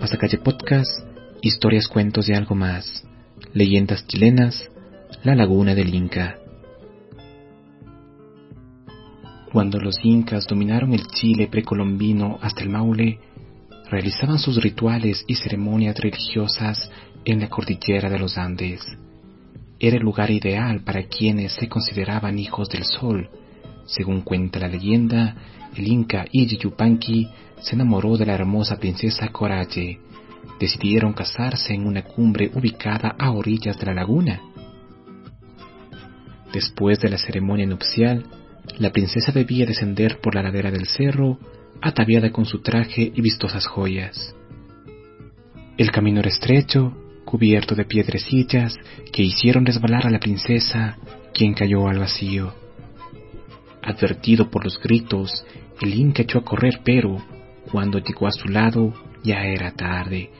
Pasacalle Podcast, historias, cuentos y algo más, leyendas chilenas, la laguna del Inca. Cuando los incas dominaron el Chile precolombino hasta el Maule, realizaban sus rituales y ceremonias religiosas en la cordillera de los Andes. Era el lugar ideal para quienes se consideraban hijos del sol. Según cuenta la leyenda, el inca Iji Yupanqui se enamoró de la hermosa princesa Coraje. Decidieron casarse en una cumbre ubicada a orillas de la laguna. Después de la ceremonia nupcial, la princesa debía descender por la ladera del cerro, ataviada con su traje y vistosas joyas. El camino era estrecho, cubierto de piedrecillas que hicieron resbalar a la princesa, quien cayó al vacío. Advertido por los gritos, el Inca echó a correr, pero cuando llegó a su lado ya era tarde.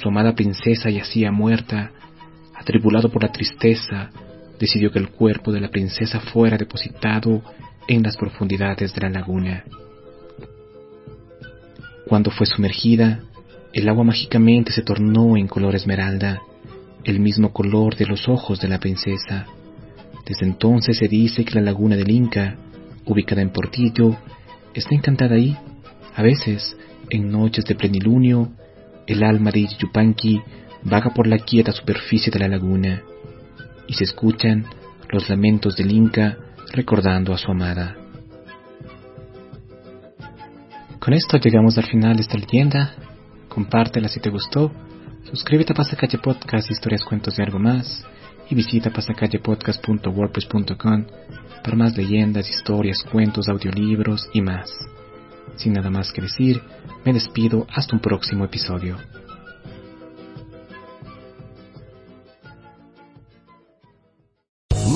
Su amada princesa yacía muerta. Atribulado por la tristeza, decidió que el cuerpo de la princesa fuera depositado en las profundidades de la laguna. Cuando fue sumergida, el agua mágicamente se tornó en color esmeralda, el mismo color de los ojos de la princesa. Desde entonces se dice que la laguna del Inca, ubicada en Portillo, está encantada ahí. A veces, en noches de plenilunio, el alma de Yupanqui vaga por la quieta superficie de la laguna y se escuchan los lamentos del Inca recordando a su amada. Con esto llegamos al final de esta leyenda. Compártela si te gustó. Suscríbete a Pasacalle Podcast, historias, cuentos y algo más. Y visita pasacallepodcast.wordpress.com para más leyendas, historias, cuentos, audiolibros y más. Sin nada más que decir, me despido hasta un próximo episodio.